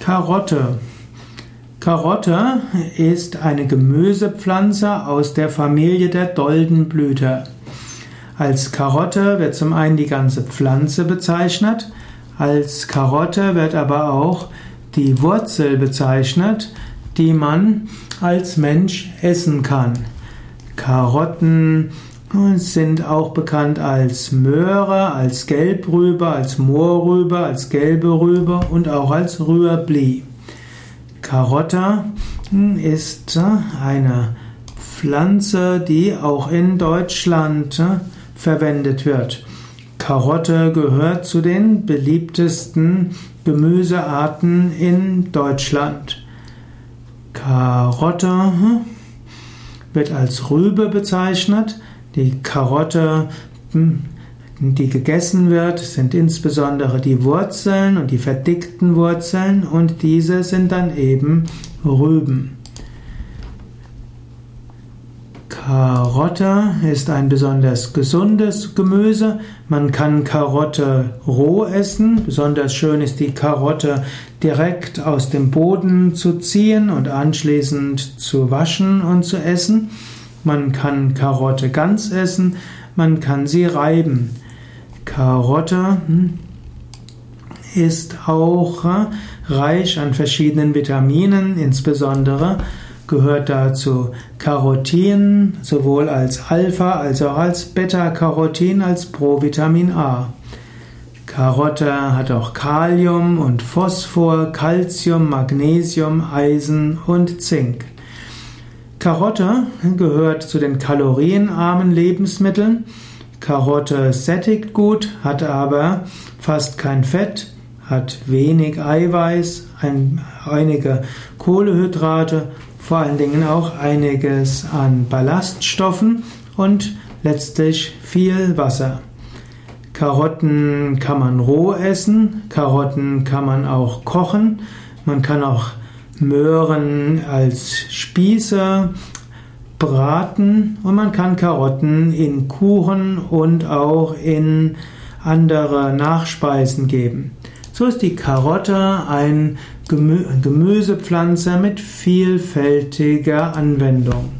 Karotte. Karotte ist eine Gemüsepflanze aus der Familie der Doldenblüter. Als Karotte wird zum einen die ganze Pflanze bezeichnet, als Karotte wird aber auch die Wurzel bezeichnet, die man als Mensch essen kann. Karotten sind auch bekannt als Möhre, als Gelbrübe, als Moorrübe, als gelbe Rübe und auch als Rüebli. Karotte hm, ist eine Pflanze, die auch in Deutschland hm, verwendet wird. Karotte gehört zu den beliebtesten Gemüsearten in Deutschland. Karotte hm, wird als Rübe bezeichnet. Die Karotte, hm, die gegessen wird, sind insbesondere die Wurzeln und die verdickten Wurzeln und diese sind dann eben Rüben. Karotte ist ein besonders gesundes Gemüse. Man kann Karotte roh essen. Besonders schön ist die Karotte direkt aus dem Boden zu ziehen und anschließend zu waschen und zu essen. Man kann Karotte ganz essen, man kann sie reiben. Karotte hm, ist auch äh, reich an verschiedenen Vitaminen, insbesondere gehört dazu Carotin, sowohl als Alpha als auch als Beta-Carotin als Provitamin A. Karotte hat auch Kalium und Phosphor, Calcium, Magnesium, Eisen und Zink. Karotte gehört zu den kalorienarmen Lebensmitteln. Karotte sättigt gut, hat aber fast kein Fett, hat wenig Eiweiß, ein, einige Kohlehydrate, vor allen Dingen auch einiges an Ballaststoffen und letztlich viel Wasser. Karotten kann man roh essen, Karotten kann man auch kochen, man kann auch Möhren als Spieße braten und man kann Karotten in Kuchen und auch in andere Nachspeisen geben. So ist die Karotte ein Gemüsepflanze mit vielfältiger Anwendung.